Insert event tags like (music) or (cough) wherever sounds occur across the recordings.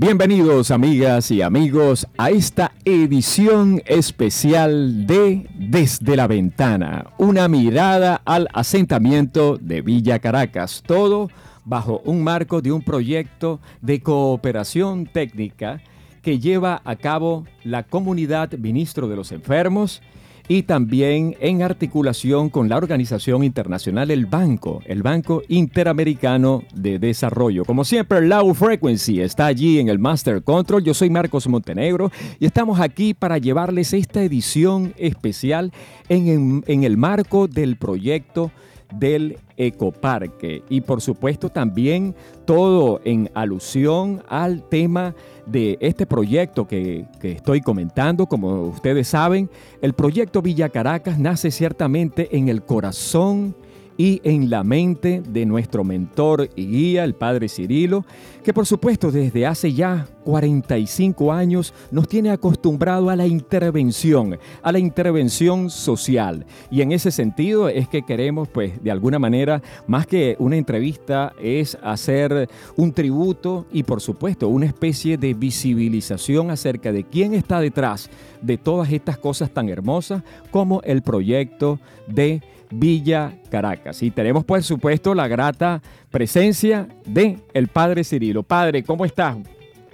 Bienvenidos amigas y amigos a esta edición especial de Desde la Ventana, una mirada al asentamiento de Villa Caracas, todo bajo un marco de un proyecto de cooperación técnica que lleva a cabo la comunidad Ministro de los Enfermos y también en articulación con la organización internacional El Banco, el Banco Interamericano de Desarrollo. Como siempre, Low Frequency está allí en el Master Control. Yo soy Marcos Montenegro y estamos aquí para llevarles esta edición especial en, en el marco del proyecto del ecoparque y por supuesto también todo en alusión al tema de este proyecto que, que, estoy comentando. Como ustedes saben, el proyecto Villa Caracas nace ciertamente en el corazón y en la mente de nuestro mentor y guía, el Padre Cirilo, que por supuesto desde hace ya 45 años nos tiene acostumbrado a la intervención, a la intervención social. Y en ese sentido es que queremos, pues, de alguna manera, más que una entrevista, es hacer un tributo y, por supuesto, una especie de visibilización acerca de quién está detrás de todas estas cosas tan hermosas como el proyecto de Villa Caracas. Y tenemos, por supuesto, la grata presencia de el Padre Cirilo. Padre, ¿cómo estás?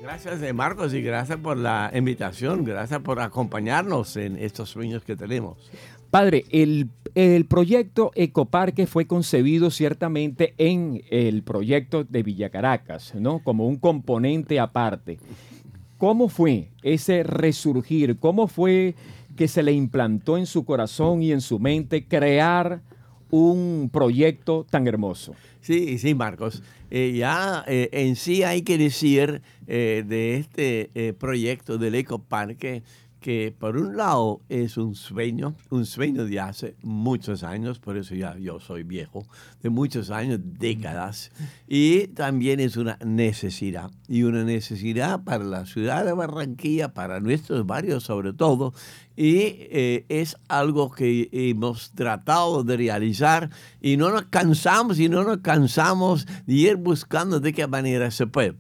Gracias, eh, Marcos, y gracias por la invitación, gracias por acompañarnos en estos sueños que tenemos. Padre, el, el, proyecto Ecoparque fue concebido ciertamente en el proyecto de Villa Caracas, ¿no? Como un componente aparte. ¿Cómo fue ese resurgir? ¿Cómo fue que se le implantó en su corazón y en su mente crear un proyecto tan hermoso. Sí, sí, Marcos. Eh, ya eh, en sí hay que decir eh, de este proyecto del Ecoparque que por un lado es un sueño, un sueño de hace muchos años, por eso ya yo soy viejo, de muchos años, décadas, y también es una necesidad, y una necesidad para la ciudad de Barranquilla, para nuestros barrios sobre todo, y eh, es algo que hemos tratado de realizar y no nos cansamos y no nos cansamos de ir buscando de qué manera se puede.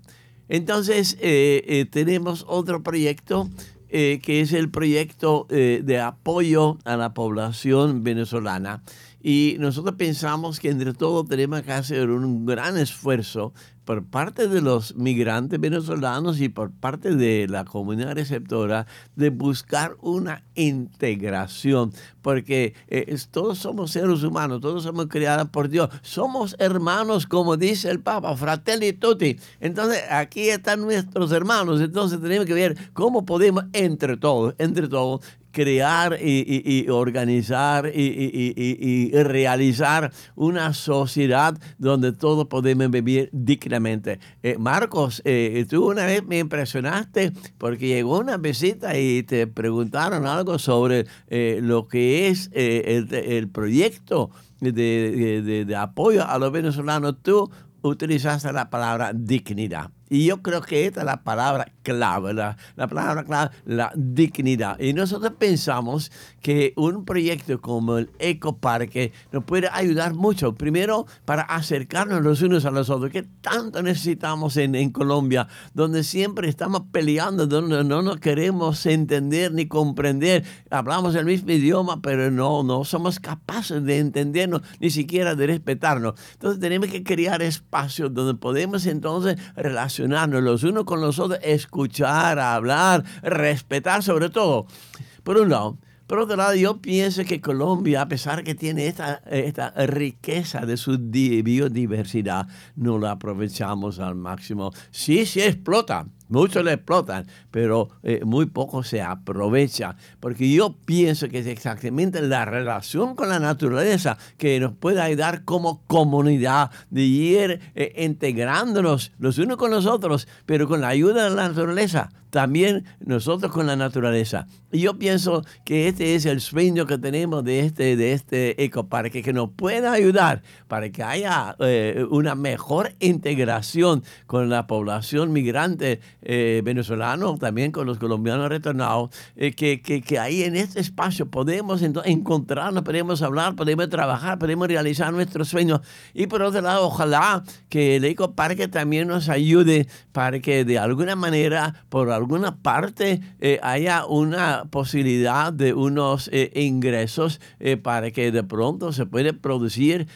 Entonces, eh, eh, tenemos otro proyecto eh, que es el proyecto eh, de apoyo a la población venezolana. Y nosotros pensamos que entre todo tenemos que hacer un gran esfuerzo por parte de los migrantes venezolanos y por parte de la comunidad receptora de buscar una integración, porque eh, todos somos seres humanos, todos somos creados por Dios, somos hermanos, como dice el Papa, fratelli tutti. Entonces, aquí están nuestros hermanos, entonces tenemos que ver cómo podemos entre todos, entre todos, crear y, organizar y, realizar una sociedad donde todos podemos vivir dignamente. Eh, Marcos, eh, tú una vez me impresionaste porque llegó una visita y te preguntaron algo sobre eh, lo que es el, proyecto de, de apoyo a los venezolanos. Tú utilizaste la palabra dignidad. Y yo creo que esta es la palabra clave, la, palabra clave, la dignidad. Y nosotros pensamos que un proyecto como el Ecoparque nos puede ayudar mucho. Primero, para acercarnos los unos a los otros, que tanto necesitamos en, en Colombia, donde siempre estamos peleando, donde no nos queremos entender ni comprender. Hablamos el mismo idioma, pero no, no somos capaces de entendernos, ni siquiera de respetarnos. Entonces tenemos que crear espacios donde podemos entonces relacionarnos relacionarnos los unos con los otros, escuchar, hablar, respetar sobre todo. Por un lado. Por otro lado, yo pienso que Colombia, a pesar que tiene esta, esta riqueza de su biodiversidad, no la aprovechamos al máximo. Sí, sí explota, Muchos le explotan, pero eh, muy poco se aprovecha. Porque yo pienso que es exactamente la relación con la naturaleza que nos puede ayudar como comunidad de ir eh, integrándonos los unos con los otros, pero con la ayuda de la naturaleza también nosotros con la naturaleza. Y yo pienso que este es el sueño que tenemos de este, de este que nos pueda ayudar para que haya eh, una mejor integración con la población migrante eh, venezolanos, también con los colombianos retornados, eh, que, que, que, ahí en este espacio podemos encontrarnos, podemos hablar, podemos trabajar, podemos realizar nuestros sueños. Y por otro lado, ojalá que el Eco Parque también nos ayude para que de alguna manera, por alguna parte, eh, haya una posibilidad de unos ingresos para que de pronto se puede producir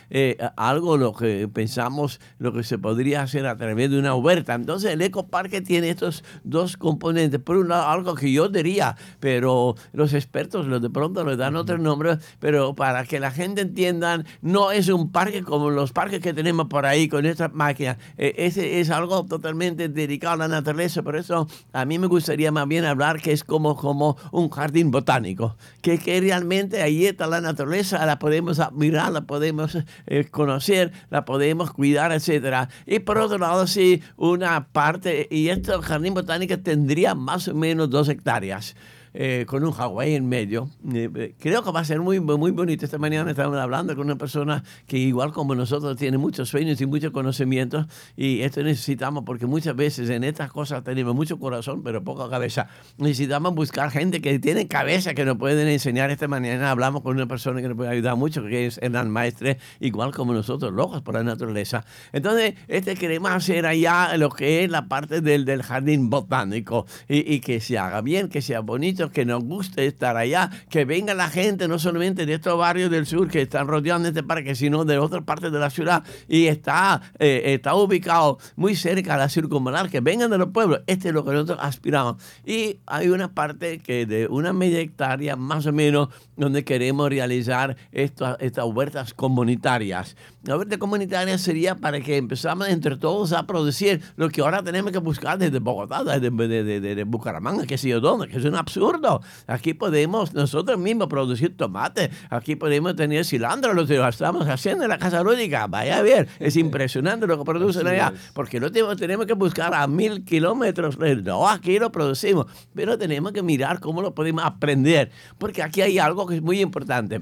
algo lo que pensamos, lo que se podría hacer a través de una huerta. Entonces el Eco Parque tiene estos dos componentes. Por un lado, algo que yo diría, pero los expertos de pronto le dan otro nombre, pero para que la gente entienda, no es un parque como los parques que tenemos por ahí con estas máquinas. E, ese es algo totalmente dedicado a la naturaleza. Por eso a mí me gustaría más bien hablar que es como, como un jardín botánico, que, que realmente ahí está la naturaleza, la podemos admirar, la podemos eh, conocer, la podemos cuidar, etcétera. Y por otro lado, sí, una parte, y este jardín botánico tendría más o menos dos hectáreas. Eh, con un Hawái en medio. Eh, eh, creo que va a ser muy, muy bonito. Esta mañana estábamos hablando con una persona que igual como nosotros tiene muchos sueños y muchos conocimientos y esto necesitamos porque muchas veces en estas cosas tenemos mucho corazón pero poca cabeza. Necesitamos buscar gente que tiene cabeza que nos pueden enseñar. Esta mañana hablamos con una persona que nos puede ayudar mucho que es Hernán Maestre, igual como nosotros, locos por la naturaleza. Entonces, este queremos hacer allá lo que es la parte del, del jardín botánico y, y que se haga bien, que sea bonito que nos guste estar allá, que venga la gente no solamente de estos barrios del sur que están rodeando este parque, sino de otras partes de la ciudad y está, eh, está ubicado muy cerca de la circunvalar, que vengan de los pueblos. Este es lo que nosotros aspiramos. Y hay una parte que de una media hectárea más o menos donde queremos realizar estas, estas huertas comunitarias. La huerta comunitaria sería para que empezamos entre todos a producir lo que ahora tenemos que buscar desde Bogotá, desde, desde, Bucaramanga, que sé yo dónde, que es un absurdo. Aquí podemos nosotros mismos producir tomate, aquí podemos tener cilantro, lo que estamos haciendo en la Casa Lúdica. Vaya a ver, es (laughs) impresionante lo que producen allá, porque no tenemos, tenemos que buscar a mil kilómetros, no, aquí lo producimos, pero tenemos que mirar cómo lo podemos aprender, porque aquí hay algo que es muy importante.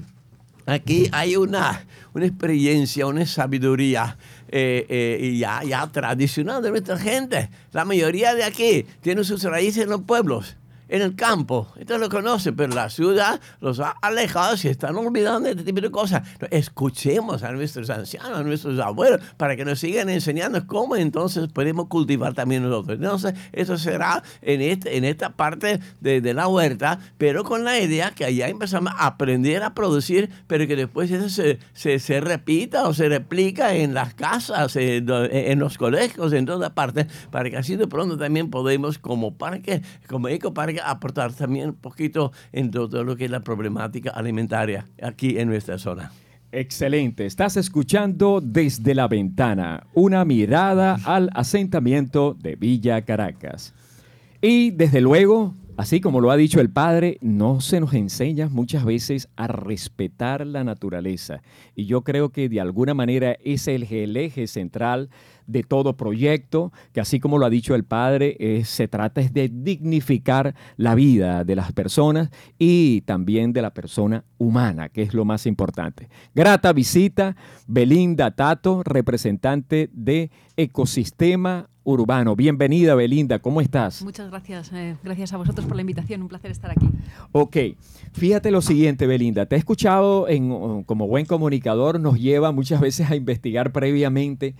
Aquí hay una, una experiencia, una sabiduría eh, eh, ya, ya tradicional de nuestra gente. La mayoría de aquí tiene sus raíces en los pueblos en el campo. Entonces lo conocen, pero la ciudad los ha alejado y están olvidando este tipo de cosas. Escuchemos a nuestros ancianos, a nuestros abuelos, para que nos sigan enseñando cómo entonces podemos cultivar también nosotros. Entonces, eso será en, este, en esta parte de, de la huerta, pero con la idea que allá empezamos a aprender a producir, pero que después eso se, se, se repita o se replica en las casas, en, en los colegios, en todas partes, para que así de pronto también podemos, como parque, como ecoparque, aportar también un poquito en todo lo que es la problemática alimentaria aquí en nuestra zona. Excelente, estás escuchando desde la ventana una mirada al asentamiento de Villa Caracas. Y desde luego, así como lo ha dicho el padre, no se nos enseña muchas veces a respetar la naturaleza. Y yo creo que de alguna manera es el, eje central de todo proyecto, que así como lo ha dicho el Padre, eh, se trata es de dignificar la vida de las personas y también de la persona humana, que es lo más importante. Grata visita, Belinda Tato, representante de Ecosistema Urbano. Bienvenida, Belinda, ¿cómo estás? Muchas gracias, eh, gracias a vosotros por la invitación, un placer estar aquí. Ok, fíjate lo siguiente, Belinda, te he escuchado en, como buen comunicador, nos lleva muchas veces a investigar previamente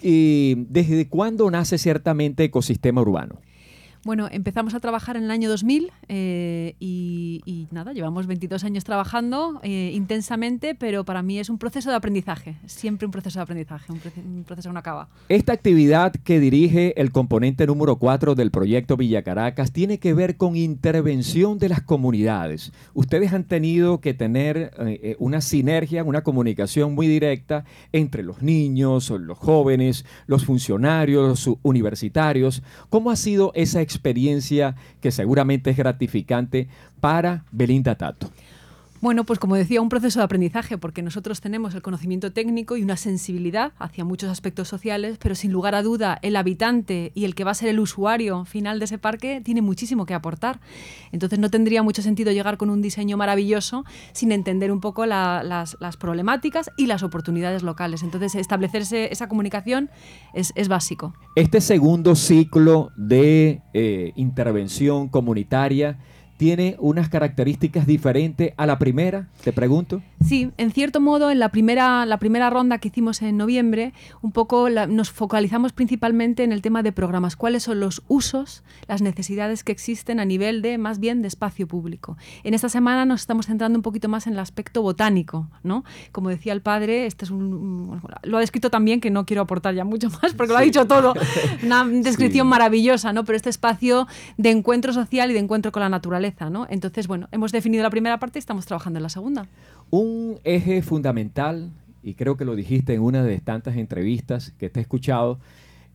¿desde cuándo nace ciertamente ecosistema urbano? Bueno, empezamos a trabajar en el año 2000 eh, y, nada, llevamos 22 años trabajando eh, intensamente, pero para mí es un proceso de aprendizaje, siempre un proceso de aprendizaje, un, proceso que no acaba. Esta actividad que dirige el componente número 4 del proyecto Villa Caracas tiene que ver con intervención de las comunidades. Ustedes han tenido que tener eh, una sinergia, una comunicación muy directa entre los niños, los jóvenes, los funcionarios, los universitarios. ¿Cómo ha sido esa experiencia que seguramente es gratificante para Belinda Tato? Bueno, pues como decía, un proceso de aprendizaje, porque nosotros tenemos el conocimiento técnico y una sensibilidad hacia muchos aspectos sociales, pero sin lugar a duda el habitante y el que va a ser el usuario final de ese parque tiene muchísimo que aportar. Entonces no tendría mucho sentido llegar con un diseño maravilloso sin entender un poco las, problemáticas y las oportunidades locales. Entonces establecerse esa comunicación es, básico. Este segundo ciclo de eh, intervención comunitaria, tiene unas características diferentes a la primera, te pregunto. Sí, en cierto modo, en la primera, la primera ronda que hicimos en noviembre, un poco nos focalizamos principalmente en el tema de programas, cuáles son los usos, las necesidades que existen a nivel de, más bien, de espacio público. En esta semana nos estamos centrando un poquito más en el aspecto botánico, ¿no? Como decía el padre, este es un, lo ha descrito también, que no quiero aportar ya mucho más, porque lo ha dicho todo, (laughs) una descripción maravillosa, ¿no? Pero este espacio de encuentro social y de encuentro con la naturaleza entonces, bueno, hemos definido la primera parte y estamos trabajando en la segunda. Un eje fundamental, y creo que lo dijiste en una de tantas entrevistas que te he escuchado,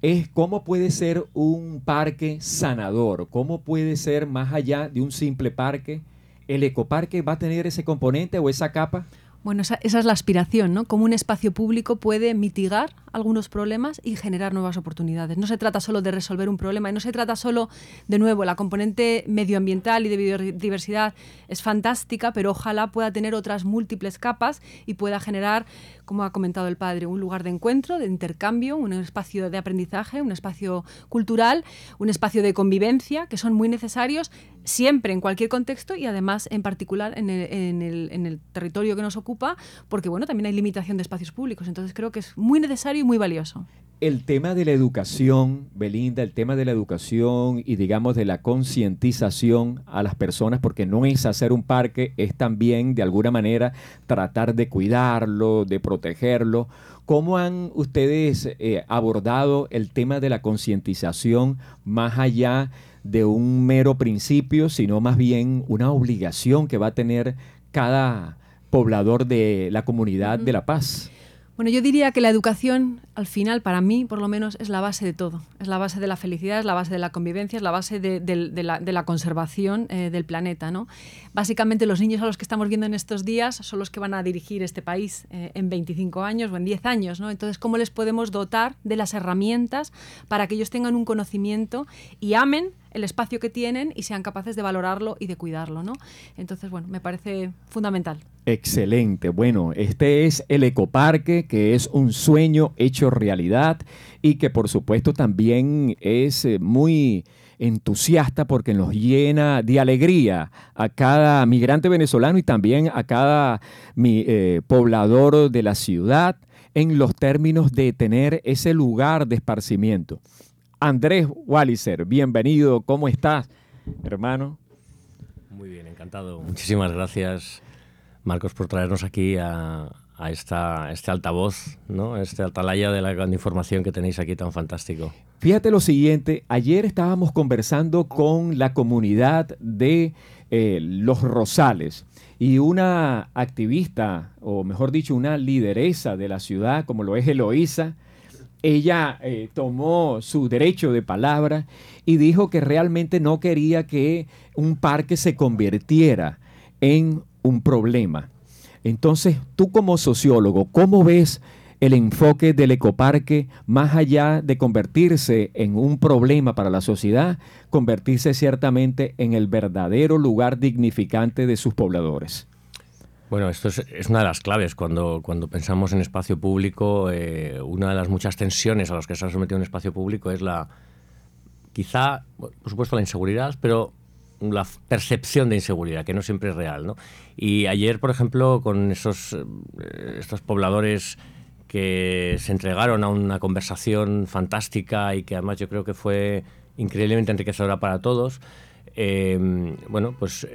es cómo puede ser un parque sanador, cómo puede ser más allá de un simple parque. ¿El ecoparque va a tener ese componente o esa capa? Bueno, esa, esa, es la aspiración, ¿no? Cómo un espacio público puede mitigar algunos problemas y generar nuevas oportunidades. No se trata solo de resolver un problema y no se trata solo, de nuevo, la componente medioambiental y de biodiversidad es fantástica, pero ojalá pueda tener otras múltiples capas y pueda generar, como ha comentado el padre, un lugar de encuentro, de intercambio, un espacio de aprendizaje, un espacio cultural, un espacio de convivencia, que son muy necesarios siempre, en cualquier contexto y además en particular en el, en el, en el territorio que nos ocupa, porque bueno, también hay limitación de espacios públicos. Entonces creo que es muy necesario muy valioso. El tema de la educación, Belinda, el tema de la educación y digamos de la concientización a las personas, porque no es hacer un parque, es también de alguna manera tratar de cuidarlo, de protegerlo. ¿Cómo han ustedes eh, abordado el tema de la concientización más allá de un mero principio, sino más bien una obligación que va a tener cada poblador de la comunidad de La Paz? Bueno, yo diría que la educación, al final, para mí, por lo menos, es la base de todo. Es la base de la felicidad, es la base de la convivencia, es la base de, la, conservación eh, del planeta. ¿no? Básicamente, los niños a los que estamos viendo en estos días son los que van a dirigir este país eh, en 25 años o en 10 años. ¿no? Entonces, ¿cómo les podemos dotar de las herramientas para que ellos tengan un conocimiento y amen el espacio que tienen y sean capaces de valorarlo y de cuidarlo, ¿no? Entonces, bueno, me parece fundamental. Excelente. Bueno, este es el ecoparque, que es un sueño hecho realidad y que por supuesto también es eh, muy entusiasta porque nos llena de alegría a cada migrante venezolano y también a cada eh, poblador de la ciudad en los términos de tener ese lugar de esparcimiento. Andrés Walliser, bienvenido, ¿cómo estás, hermano? Muy bien, encantado. Muchísimas gracias, Marcos, por traernos aquí a, esta, este altavoz, ¿no? este altalaya de la gran información que tenéis aquí tan fantástico. Fíjate lo siguiente, ayer estábamos conversando con la comunidad de eh, Los Rosales y una activista, o mejor dicho, una lideresa de la ciudad, como lo es Eloísa, ella eh, tomó su derecho de palabra y dijo que realmente no quería que un parque se convirtiera en un problema. Entonces, tú como sociólogo, ¿cómo ves el enfoque del ecoparque más allá de convertirse en un problema para la sociedad, convertirse ciertamente en el verdadero lugar dignificante de sus pobladores? Bueno, esto es, una de las claves. Cuando, cuando pensamos en espacio público, eh, una de las muchas tensiones a las que se ha sometido un espacio público es la, quizá, por supuesto, la inseguridad, pero la percepción de inseguridad, que no siempre es real. ¿no? Y ayer, por ejemplo, con esos, eh, estos pobladores que se entregaron a una conversación fantástica y que además yo creo que fue increíblemente enriquecedora para todos, eh, bueno, pues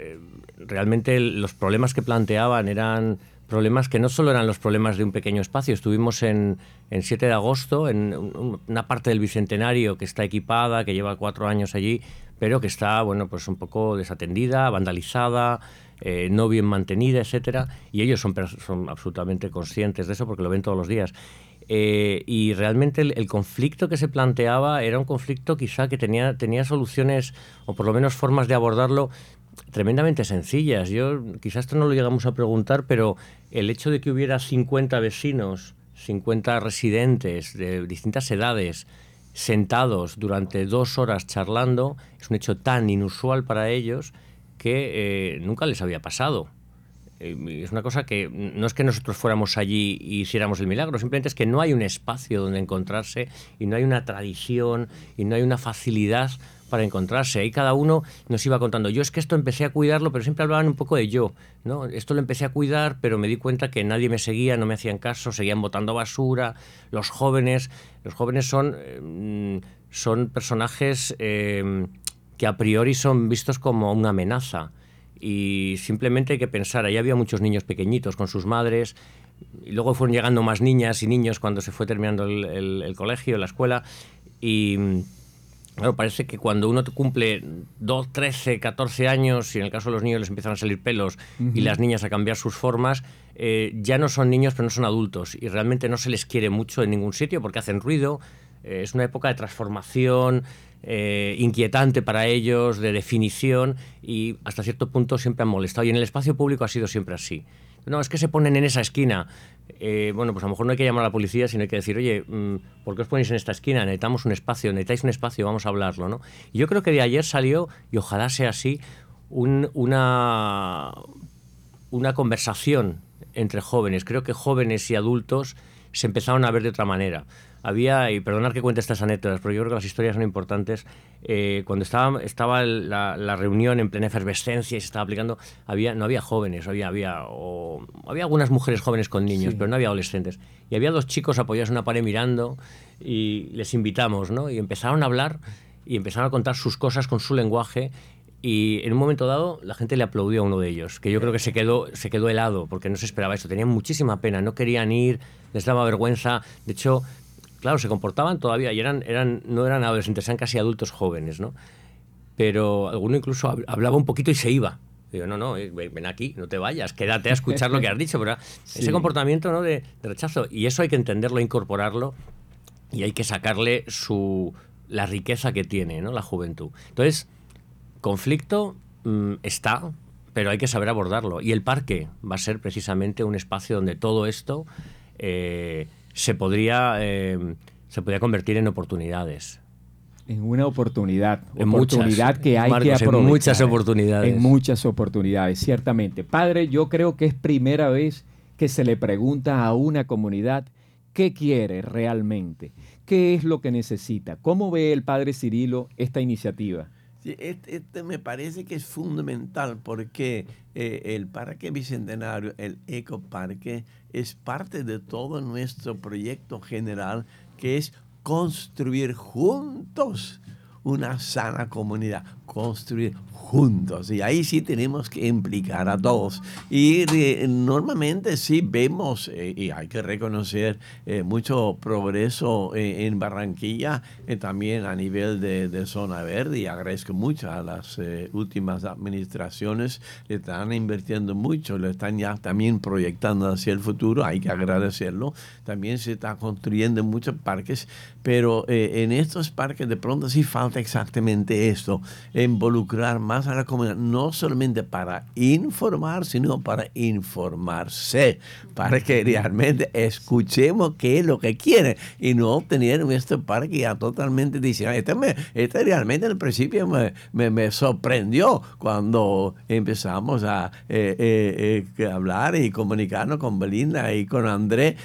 realmente los problemas que planteaban eran problemas que no solo eran los problemas de un pequeño espacio. Estuvimos en, en 7 de agosto, en una parte del Bicentenario que está equipada, que lleva cuatro años allí, pero que está, bueno, pues un poco desatendida, vandalizada, eh, no bien mantenida, etcétera. Y ellos son, son absolutamente conscientes de eso porque lo ven todos los días. Eh, y realmente el, conflicto que se planteaba era un conflicto quizá que tenía, tenía soluciones o por lo menos formas de abordarlo tremendamente sencillas. Yo quizás esto no lo llegamos a preguntar, pero el hecho de que hubiera 50 vecinos, 50 residentes de distintas edades, sentados durante dos horas charlando, es un hecho tan inusual para ellos que eh, nunca les había pasado. Eh, es una cosa que no es que nosotros fuéramos allí y hiciéramos el milagro, simplemente es que no hay un espacio donde encontrarse y no hay una tradición y no hay una facilidad para encontrarse. Ahí cada uno nos iba contando, yo es que esto empecé a cuidarlo, pero siempre hablaban un poco de yo, ¿no? Esto lo empecé a cuidar, pero me di cuenta que nadie me seguía, no me hacían caso, seguían botando basura, los jóvenes, los jóvenes son, eh, son personajes eh, que a priori son vistos como una amenaza. Y simplemente hay que pensar, ahí había muchos niños pequeñitos con sus madres, y luego fueron llegando más niñas y niños cuando se fue terminando el, el colegio, la escuela, y Claro, parece que cuando uno cumple 2, 13, 14 años, y en el caso de los niños les empiezan a salir pelos y las niñas a cambiar sus formas, eh, ya no son niños pero no son adultos y realmente no se les quiere mucho en ningún sitio porque hacen ruido. Eh, es una época de transformación eh, inquietante para ellos, de definición y hasta cierto punto siempre han molestado. Y en el espacio público ha sido siempre así. No, es que se ponen en esa esquina. Eh, bueno, pues a lo mejor no hay que llamar a la policía, sino hay que decir, oye, mm, ¿por qué os ponéis en esta esquina? Necesitamos un espacio, necesitáis un espacio, vamos a hablarlo, ¿no? Y yo creo que de ayer salió, y ojalá sea así, una, una conversación entre jóvenes. Creo que jóvenes y adultos se empezaron a ver de otra manera había, y perdonar que cuente estas anécdotas, pero yo creo que las historias son importantes, eh, cuando estaba, estaba la, reunión en plena efervescencia y se estaba aplicando, había, no había jóvenes, había, había, o, había algunas mujeres jóvenes con niños, pero no había adolescentes. Y había dos chicos apoyados en una pared mirando y les invitamos, ¿no? Y empezaron a hablar y empezaron a contar sus cosas con su lenguaje y en un momento dado la gente le aplaudió a uno de ellos, que yo creo que se quedó, se quedó helado porque no se esperaba eso. Tenían muchísima pena, no querían ir, les daba vergüenza. De hecho, claro, se comportaban todavía y eran, eran, no eran adolescentes, eran casi adultos jóvenes, ¿no? Pero alguno incluso hablaba un poquito y se iba. Digo, no, no, eh, ven aquí, no te vayas, quédate a escuchar lo que has dicho. Pero (laughs) ese comportamiento ¿no? de, rechazo, y eso hay que entenderlo, incorporarlo, y hay que sacarle su, la riqueza que tiene ¿no? la juventud. Entonces, conflicto mm, está, pero hay que saber abordarlo. Y el parque va a ser precisamente un espacio donde todo esto eh, se podría, eh, se podría convertir en oportunidades. En una oportunidad, en oportunidad que hay que aprovechar. En muchas oportunidades. En muchas oportunidades, ciertamente. Padre, yo creo que es primera vez que se le pregunta a una comunidad qué quiere realmente, qué es lo que necesita. ¿Cómo ve el Padre Cirilo esta iniciativa? este, este, me parece que es fundamental porque eh, el Parque Bicentenario, el Ecoparque, es parte de todo nuestro proyecto general que es construir juntos una sana comunidad, construir juntos. Y ahí sí tenemos que implicar a todos. Y normalmente sí vemos, eh, y hay que reconocer, eh, mucho progreso eh, en Barranquilla, también a nivel de, zona verde. Y agradezco mucho a las últimas administraciones, le están invirtiendo mucho, le están ya también proyectando hacia el futuro, hay que agradecerlo. También se está construyendo muchos parques, pero en estos parques de pronto sí falta exactamente esto, involucrar más a la comunidad, no solamente para informar, sino para informarse, para que realmente escuchemos qué es lo que quieren y no obtener nuestro parque ya totalmente diciendo, este, me, este realmente en el principio me, me, sorprendió cuando empezamos a eh, eh, eh, hablar y comunicarnos con Belinda y con Andrés,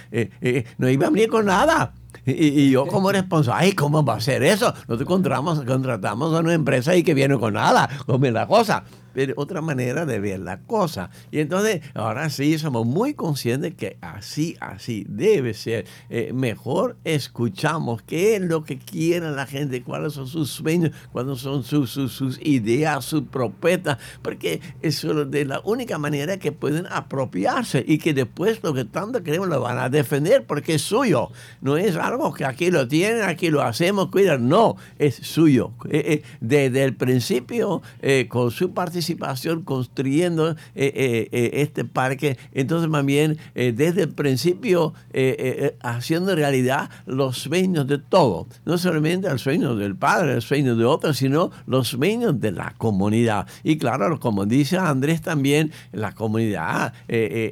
no iba a venir con nada y, yo como responsable, ay, ¿cómo va a ser eso? Nosotros contratamos, contratamos a una empresa y que viene con nada, come la cosa otra manera de ver la cosa. Y entonces, ahora sí, somos muy conscientes que así, así debe ser. Eh, mejor escuchamos qué es lo que quiere la gente, cuáles son sus sueños, cuáles son sus, sus, ideas, sus propuestas, porque es de la única manera que pueden apropiarse y que después lo que tanto queremos lo van a defender porque es suyo. No es algo que aquí lo tienen, aquí lo hacemos, cuidan. No, es suyo. Eh, eh, desde el principio, con su participación, participación construyendo eh, eh, eh, este parque. Entonces, más bien, desde el principio, haciendo realidad los sueños de todo. No solamente el sueño del padre, el sueño de otros, sino los sueños de la comunidad. Y claro, como dice Andrés también, la comunidad,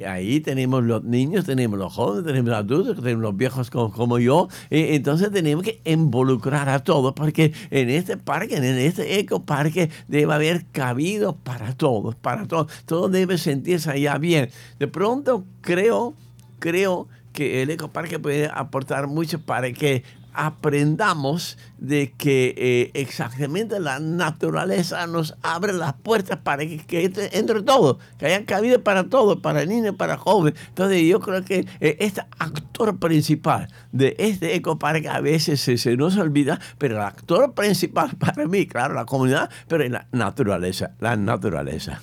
ahí tenemos los niños, tenemos los jóvenes, tenemos los adultos, tenemos los viejos como, como yo. entonces tenemos que involucrar a todos, porque en este parque, en este ecoparque, debe haber cabido para todos, para todos. Todo debe sentirse allá bien. De pronto creo, creo que el ecoparque puede aportar mucho para que aprendamos de que eh, exactamente la naturaleza nos abre las puertas para que, entre, todo, que haya cabida para todo, para niños, para jóvenes. Entonces yo creo que eh, este actor principal de este ecoparque a veces se, se, nos olvida, pero el actor principal (laughs) para mí, claro, la comunidad, pero la naturaleza, la naturaleza.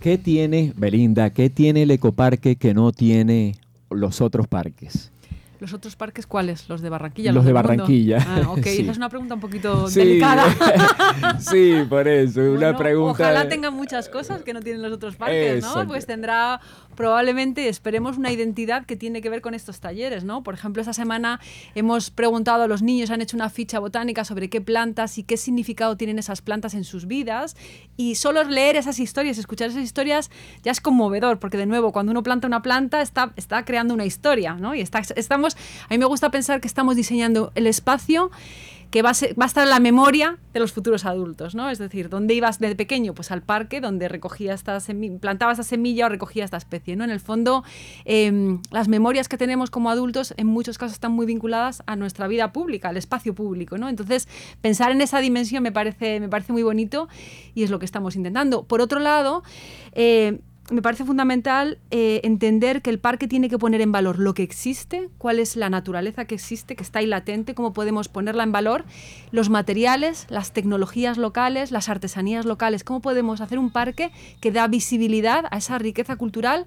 ¿Qué tiene, Belinda, qué tiene el ecoparque que no tiene los otros parques? ¿Los otros parques cuáles? ¿Los de Barranquilla? Los, de Barranquilla. Ah, ok, (laughs) esa es una pregunta un poquito delicada. (laughs) sí, por eso, una pregunta... Ojalá tenga muchas cosas que no tienen los otros parques, ¿no? Pues tendrá probablemente, esperemos, una identidad que tiene que ver con estos talleres, ¿no? Por ejemplo, esta semana hemos preguntado a los niños, han hecho una ficha botánica sobre qué plantas y qué significado tienen esas plantas en sus vidas y solo leer esas historias, escuchar esas historias ya es conmovedor, porque de nuevo, cuando uno planta una planta está, está creando una historia, ¿no? Y está, estamos, a mí me gusta pensar que estamos diseñando el espacio que va a, estar en la memoria de los futuros adultos, ¿no? Es decir, ¿dónde ibas de pequeño? Pues al parque donde recogía esta plantaba esta semilla o recogía esta especie, ¿no? En el fondo, em, las memorias que tenemos como adultos en muchos casos están muy vinculadas a nuestra vida pública, al espacio público, ¿no? Entonces, pensar en esa dimensión me parece, me parece muy bonito y es lo que estamos intentando. Por otro lado, eh, me parece fundamental eh, entender que el parque tiene que poner en valor lo que existe, cuál es la naturaleza que existe, que está ahí latente, cómo podemos ponerla en valor, los materiales, las tecnologías locales, las artesanías locales, cómo podemos hacer un parque que da visibilidad a esa riqueza cultural,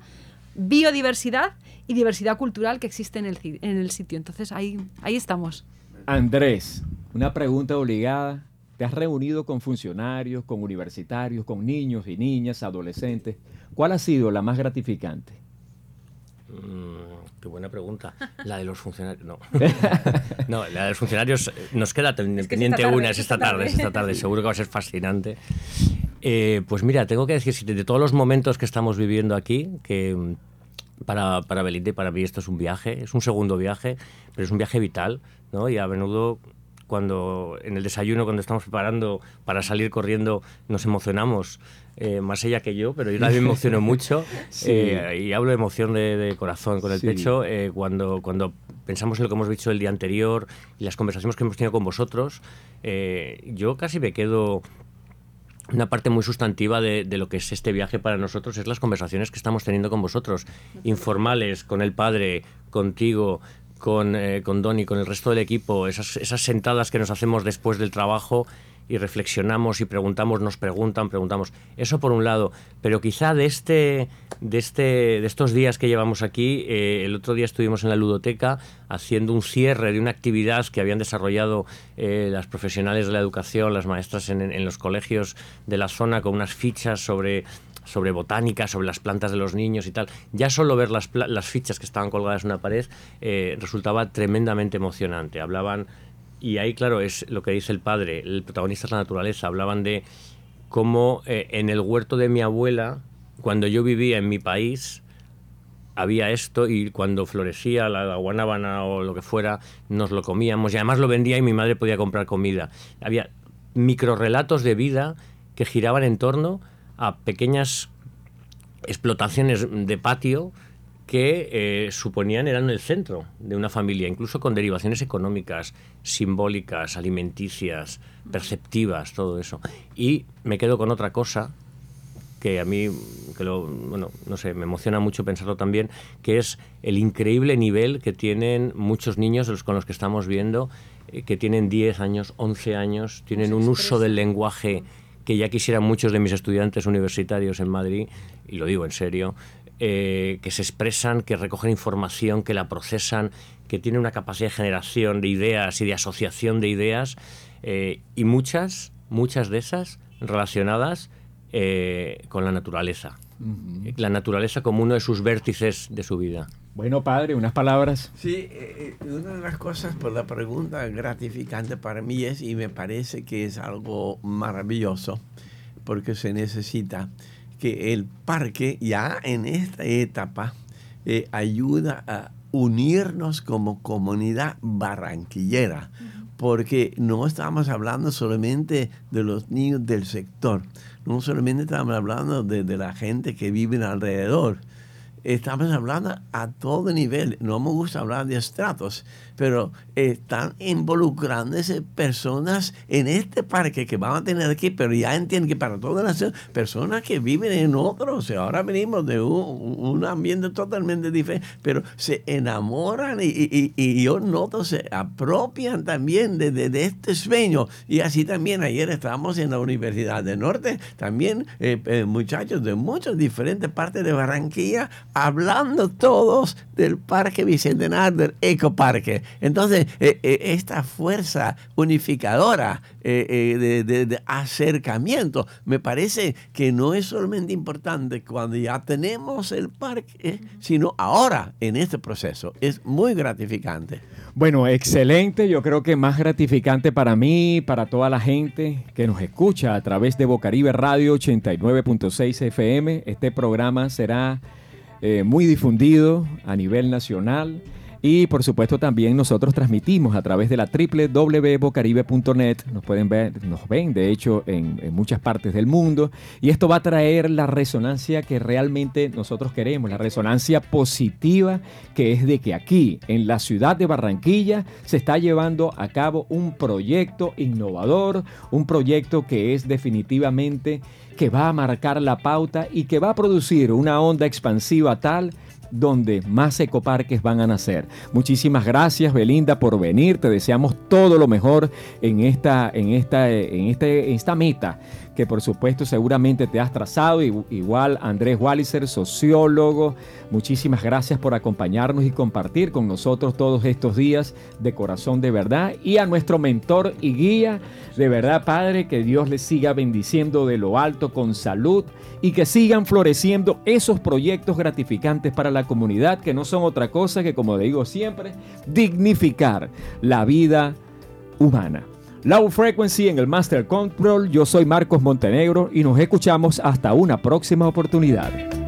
biodiversidad y diversidad cultural que existe en el, en el sitio. Entonces ahí, ahí estamos. Andrés, una pregunta obligada. ¿Te has reunido con funcionarios, con universitarios, con niños y niñas, adolescentes? ¿Cuál ha sido la más gratificante? Mm, qué buena pregunta. (laughs) La de los funcionarios. No. (laughs) no, la de los funcionarios eh, nos queda pendiente una, es esta tarde, es esta tarde. Seguro que va a ser fascinante. Eh, pues mira, tengo que decir, de todos los momentos que estamos viviendo aquí, que mm, para, para Belinda y para mí esto es un viaje, es un segundo viaje, pero es un viaje vital, ¿no? Y a menudo cuando en el desayuno, cuando estamos preparando para salir corriendo, nos emocionamos, eh, más ella que yo, pero yo también me emociono (laughs) mucho eh, y hablo de emoción de, corazón con el pecho eh, cuando, cuando pensamos en lo que hemos dicho el día anterior y las conversaciones que hemos tenido con vosotros. yo casi me quedo una parte muy sustantiva de, de, lo que es este viaje para nosotros es las conversaciones que estamos teniendo con vosotros, informales, con el padre, contigo, con, eh, con Donny, con el resto del equipo, esas, esas sentadas que nos hacemos después del trabajo y reflexionamos y preguntamos, nos preguntan, preguntamos. Eso por un lado, pero quizá de este, de este, de estos días que llevamos aquí, eh, el otro día estuvimos en la ludoteca haciendo un cierre de una actividad que habían desarrollado eh, las profesionales de la educación, las maestras en, los colegios de la zona con unas fichas sobre sobre botánica, sobre las plantas de los niños y tal, ya solo ver las, fichas que estaban colgadas en una pared eh, resultaba tremendamente emocionante. Hablaban, y ahí claro, es lo que dice el padre, el protagonista es la naturaleza, hablaban de cómo eh, en el huerto de mi abuela, cuando yo vivía en mi país, había esto y cuando florecía la guanábana o lo que fuera, nos lo comíamos y además lo vendía y mi madre podía comprar comida. Había microrelatos de vida que giraban en torno a pequeñas explotaciones de patio que eh, suponían eran el centro de una familia, incluso con derivaciones económicas, simbólicas, alimenticias, perceptivas, todo eso. Y me quedo con otra cosa que a mí, que lo, bueno, no sé, me emociona mucho pensarlo también, que es el increíble nivel que tienen muchos niños los con los que estamos viendo, eh, que tienen 10 años, 11 años, tienen un uso del lenguaje que ya quisieran muchos de mis estudiantes universitarios en Madrid, y lo digo en serio, eh, que se expresan, que recogen información, que la procesan, que tienen una capacidad de generación de ideas y de asociación de ideas, eh, y muchas, muchas de esas relacionadas eh, con la naturaleza. La naturaleza como uno de sus vértices de su vida. Bueno, padre, unas palabras. Sí, eh, eh, una de las cosas por la pregunta gratificante para mí es, y me parece que es algo maravilloso, porque se necesita que el parque ya en esta etapa eh, ayuda a unirnos como comunidad barranquillera, porque no estamos hablando solamente de los niños del sector, no solamente estamos hablando de, de la gente que vive alrededor, estamos hablando a todo nivel. No me gusta hablar de estratos, pero están involucrándose personas en este parque que van a tener aquí, pero ya entienden que para toda la nación, personas que viven en otros, ahora venimos de un, ambiente totalmente diferente, pero se enamoran y, yo noto, se apropian también de, este sueño. Y así también ayer estábamos en la Universidad del Norte, también eh, eh, muchachos de muchas diferentes partes de Barranquilla, hablando todos del Parque Bicentenario, del Ecoparque. Entonces, eh, eh, esta fuerza unificadora eh, de, acercamiento me parece que no es solamente importante cuando ya tenemos el parque, sino ahora en este proceso. Es muy gratificante. Bueno, excelente. Yo creo que más gratificante para mí, para toda la gente que nos escucha a través de Bocaribe Radio 89.6 FM. Este programa será muy difundido a nivel nacional y por supuesto también nosotros transmitimos a través de la www.bocaribe.net. Nos pueden ver, nos ven de hecho en, muchas partes del mundo. Y esto va a traer la resonancia que realmente nosotros queremos, la resonancia positiva que es de que aquí en la ciudad de Barranquilla se está llevando a cabo un proyecto innovador, un proyecto que es definitivamente que va a marcar la pauta y que va a producir una onda expansiva tal donde más ecoparques van a nacer. Muchísimas gracias Belinda por venir, te deseamos todo lo mejor en esta, en esta, en este, esta meta que por supuesto seguramente te has trazado, igual Andrés Walliser, sociólogo, muchísimas gracias por acompañarnos y compartir con nosotros todos estos días de corazón de verdad. Y a nuestro mentor y guía, de verdad Padre, que Dios les siga bendiciendo de lo alto con salud y que sigan floreciendo esos proyectos gratificantes para comunidad que no son otra cosa que, como digo siempre, dignificar la vida humana. Low Frequency en el Master Control. Yo soy Marcos Montenegro y nos escuchamos hasta una próxima oportunidad.